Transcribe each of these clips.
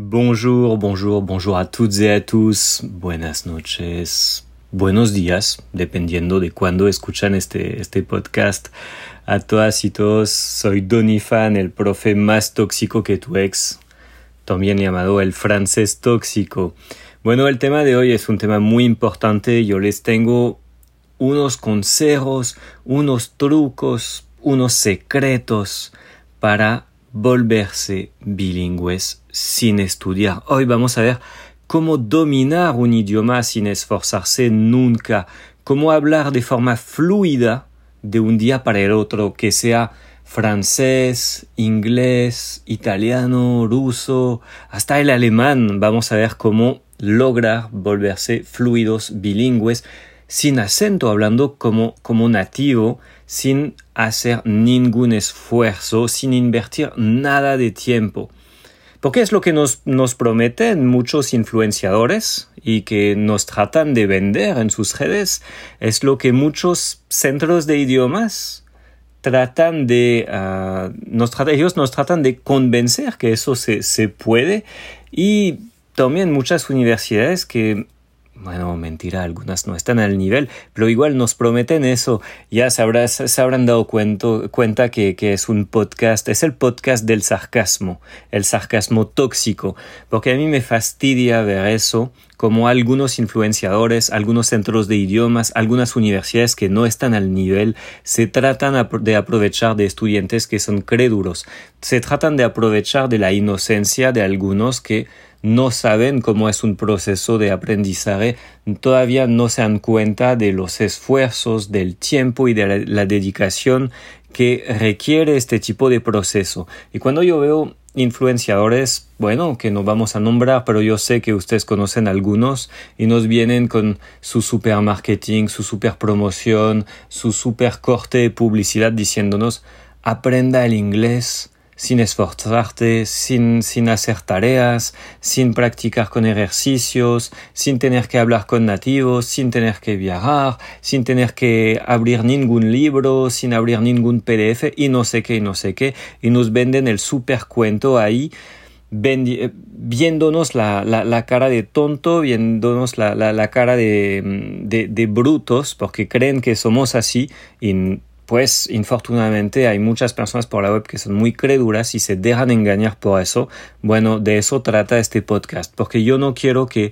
Bonjour, bonjour, bonjour a toutes et a tous. Buenas noches, buenos días, dependiendo de cuándo escuchan este, este podcast. A todas y todos, soy Donny Fan, el profe más tóxico que tu ex, también llamado el francés tóxico. Bueno, el tema de hoy es un tema muy importante. Yo les tengo unos consejos, unos trucos, unos secretos para volverse bilingües sin estudiar. Hoy vamos a ver cómo dominar un idioma sin esforzarse nunca, cómo hablar de forma fluida de un día para el otro, que sea francés, inglés, italiano, ruso, hasta el alemán. Vamos a ver cómo lograr volverse fluidos bilingües sin acento, hablando como, como nativo, sin hacer ningún esfuerzo, sin invertir nada de tiempo. Porque es lo que nos, nos prometen muchos influenciadores y que nos tratan de vender en sus redes. Es lo que muchos centros de idiomas tratan de, uh, nos ellos nos tratan de convencer que eso se, se puede y también muchas universidades que bueno, mentira, algunas no están al nivel, pero igual nos prometen eso. Ya se, se habrán dado cuenta que, que, es un podcast, es el podcast del sarcasmo, el sarcasmo tóxico, porque a mí me fastidia ver eso, como algunos influenciadores, algunos centros de idiomas, algunas universidades que no están al nivel, se tratan de aprovechar de estudiantes que son crédulos, se tratan de aprovechar de la inocencia de algunos que no saben cómo es un proceso de aprendizaje, todavía no se dan cuenta de los esfuerzos, del tiempo y de la, dedicación que requiere este tipo de proceso. Y cuando yo veo influenciadores, bueno, que no vamos a nombrar, pero yo sé que ustedes conocen algunos y nos vienen con su super marketing, su super promoción, su super corte de publicidad diciéndonos aprenda el inglés, sin esforzarte, sin, sin hacer tareas, sin practicar con ejercicios, sin tener que hablar con nativos, sin tener que viajar, sin tener que abrir ningún libro, sin abrir ningún PDF y no sé qué y no sé qué, y nos venden el super cuento ahí viéndonos la, la, la, cara de tonto, viéndonos la, la cara de, de, de, brutos, porque creen que somos así y pues infortunadamente hay muchas personas por la web que son muy crédulas y se dejan engañar por eso. Bueno, de eso trata este podcast, porque yo no quiero que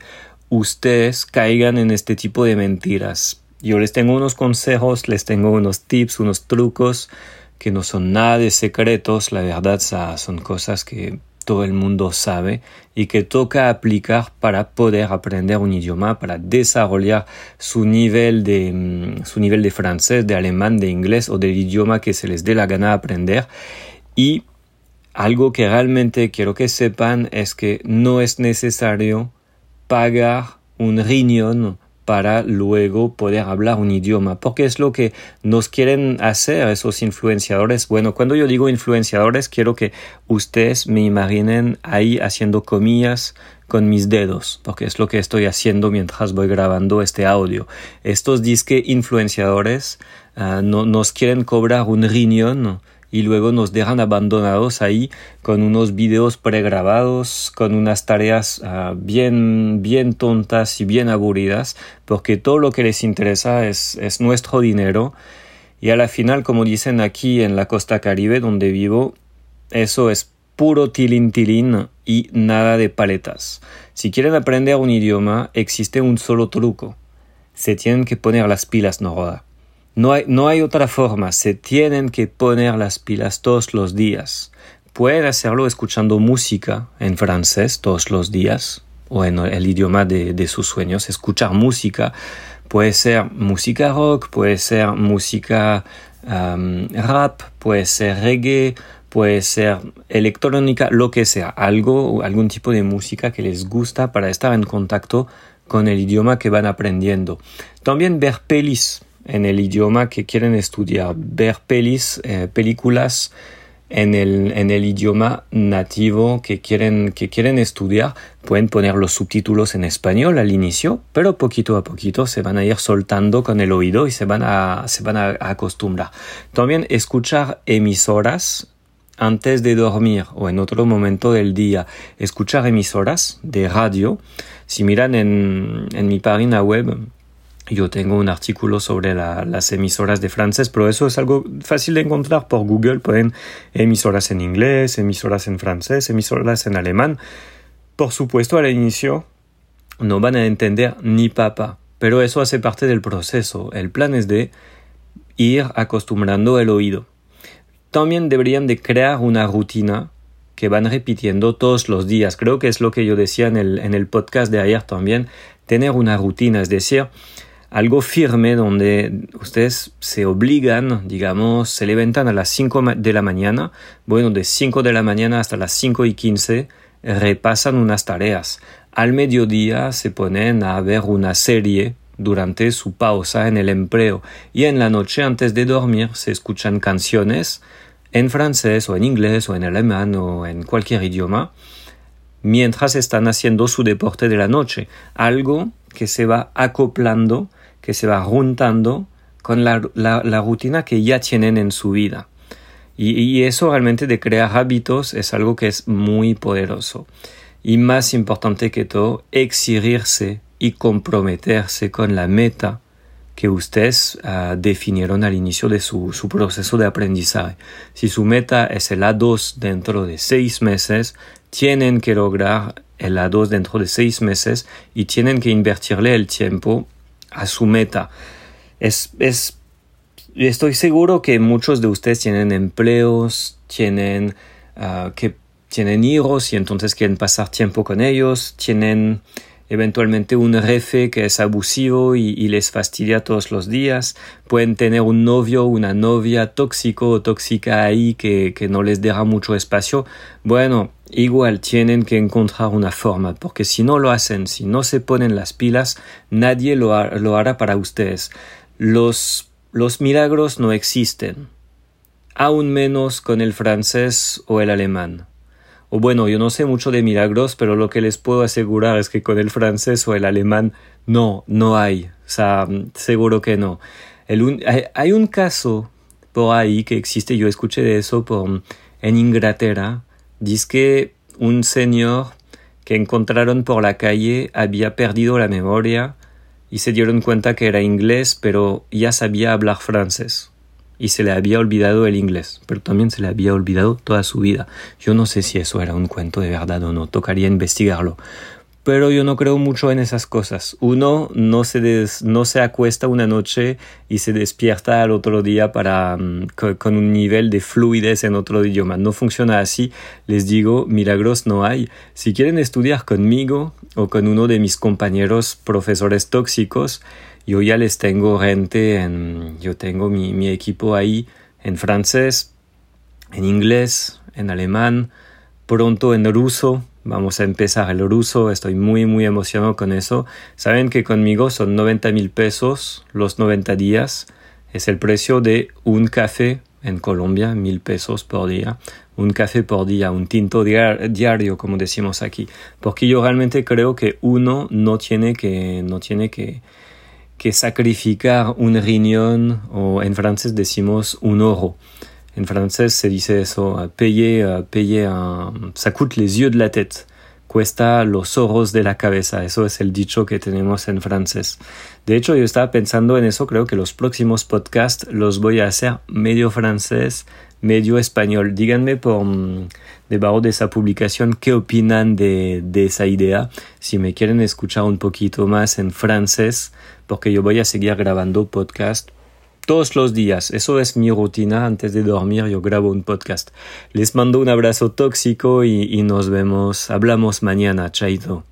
ustedes caigan en este tipo de mentiras. Yo les tengo unos consejos, les tengo unos tips, unos trucos que no son nada de secretos, la verdad son cosas que todo el mundo sabe y que toca aplicar para poder aprender un idioma, para desarrollar su nivel de, mm, su nivel de francés, de alemán, de inglés o del idioma que se les dé la gana aprender. Y algo que realmente quiero que sepan es que no es necesario pagar un riñón para luego poder hablar un idioma, porque es lo que nos quieren hacer esos influenciadores. Bueno, cuando yo digo influenciadores, quiero que ustedes me imaginen ahí haciendo comillas con mis dedos, porque es lo que estoy haciendo mientras voy grabando este audio. Estos disque influenciadores ah, no, nos quieren cobrar un riñón y luego nos dejan abandonados ahí con unos videos pregrabados, con unas tareas ah, bien, bien tontas y bien aburridas, porque todo lo que les interesa es, es nuestro dinero. Y a la final, como dicen aquí en la costa caribe donde vivo, eso es puro tilín tilín y nada de paletas. Si quieren aprender un idioma, existe un solo truco. Se tienen que poner las pilas, no roda. No hay, otra forma, se tienen que poner las pilas todos los días. Pueden hacerlo escuchando música en francés todos los días o en el idioma de, de sus sueños. Escuchar música puede ser música rock, puede ser música um, rap, puede ser reggae, puede ser electrónica, lo que sea, algo, algún tipo de música que les gusta para estar en contacto con el idioma que van aprendiendo. También ver pelis en el idioma que quieren estudiar, ver eh, películas en el, en el idioma nativo que quieren, que quieren estudiar, pueden poner los subtítulos en español al inicio, pero poquito a poquito se van a ir soltando con el oído y se van a, se van a acostumbrar. También escuchar emisoras antes de dormir o en otro momento del día escuchar emisoras de radio. Si miran en, en mi página web, yo tengo un artículo sobre las emisoras de francés, pero eso es algo fácil de encontrar por Google. Pueden emisoras en inglés, emisoras en francés, emisoras en alemán. Por supuesto, al inicio no van a entender ni papa, pero eso hace parte del proceso. El plan es de ir acostumbrando el oído. También deberían de crear una rutina que van repitiendo todos los días. Creo que es lo que yo decía en el, en el podcast de ayer también, tener una rutina, es decir, algo firme donde ustedes se obligan, digamos, se levantan a las 5 de la mañana, bueno, de 5 de la mañana hasta las 5 y 15 repasan unas tareas. Al mediodía se ponen a ver una serie durante su pausa en el empleo. Y en la noche antes de dormir se escuchan canciones en francés o en inglés o en alemán o en cualquier idioma mientras están haciendo su deporte de la noche, algo que se va acoplando, que se va juntando con la, rutina que ya tienen en su vida. Y, eso realmente de crear hábitos es algo que es muy poderoso. Y más importante que todo, exigirse y comprometerse con la meta que ustedes uh, definieron al inicio de su, su, proceso de aprendizaje. Si su meta es el A2 dentro de seis meses, tienen que lograr el A2 dentro de seis meses y tienen que invertirle el tiempo a su meta. Es, es estoy seguro que muchos de ustedes tienen empleos, tienen, uh, que tienen hijos y entonces quieren pasar tiempo con ellos, tienen eventualmente un jefe que es abusivo y, les fastidia todos los días, pueden tener un novio o una novia tóxico o tóxica ahí que, que no les deja mucho espacio. Bueno, igual tienen que encontrar una forma, porque si no lo hacen, si no se ponen las pilas, nadie lo, lo hará para ustedes. Los los milagros no existen, aún menos con el francés o el alemán. Bueno, yo no sé mucho de milagros, pero lo que les puedo asegurar es que con el francés o el alemán no, no hay. O sea, seguro que no. hay, un caso por ahí que existe, yo escuché de eso por, en Inglaterra. Dice que un señor que encontraron por la calle había perdido la memoria y se dieron cuenta que era inglés, pero ya sabía hablar francés. Y se le había olvidado el inglés, pero también se le había olvidado toda su vida. Yo no sé si eso era un cuento de verdad o no, tocaría investigarlo pero yo no creo mucho en esas cosas. Uno no se, no se acuesta una noche y se despierta al otro día para, mm, con, un nivel de fluidez en otro idioma. No funciona así. Les digo, milagros no hay. Si quieren estudiar conmigo o con uno de mis compañeros profesores tóxicos, yo ya les tengo gente en, yo tengo mi, mi equipo ahí en francés, en inglés, en alemán, pronto en ruso Vamos a empezar el ruso, estoy muy muy emocionado con eso. Saben que conmigo son 90 mil pesos los 90 días. Es el precio de un café en Colombia, mil pesos por día. Un café por día, un tinto diario, como decimos aquí. Porque yo realmente creo que uno no tiene que, no tiene que, que sacrificar un riñón o en francés decimos un oro. En francés se dice eso, payer, payer, ça coûte les yeux de la tête, cuesta los ojos de la cabeza, eso es el dicho que tenemos en francés. De hecho, yo estaba pensando en eso, creo que los próximos podcasts los voy a hacer medio francés, medio español. Díganme por mm, debajo de esa publicación qué opinan de, esa idea, si me quieren escuchar un poquito más en francés, porque yo voy a seguir grabando podcast todos los días. Eso es mi rutina. Antes de dormir yo grabo un podcast. Les mando un abrazo tóxico y, y nos vemos. Hablamos mañana. Chaito.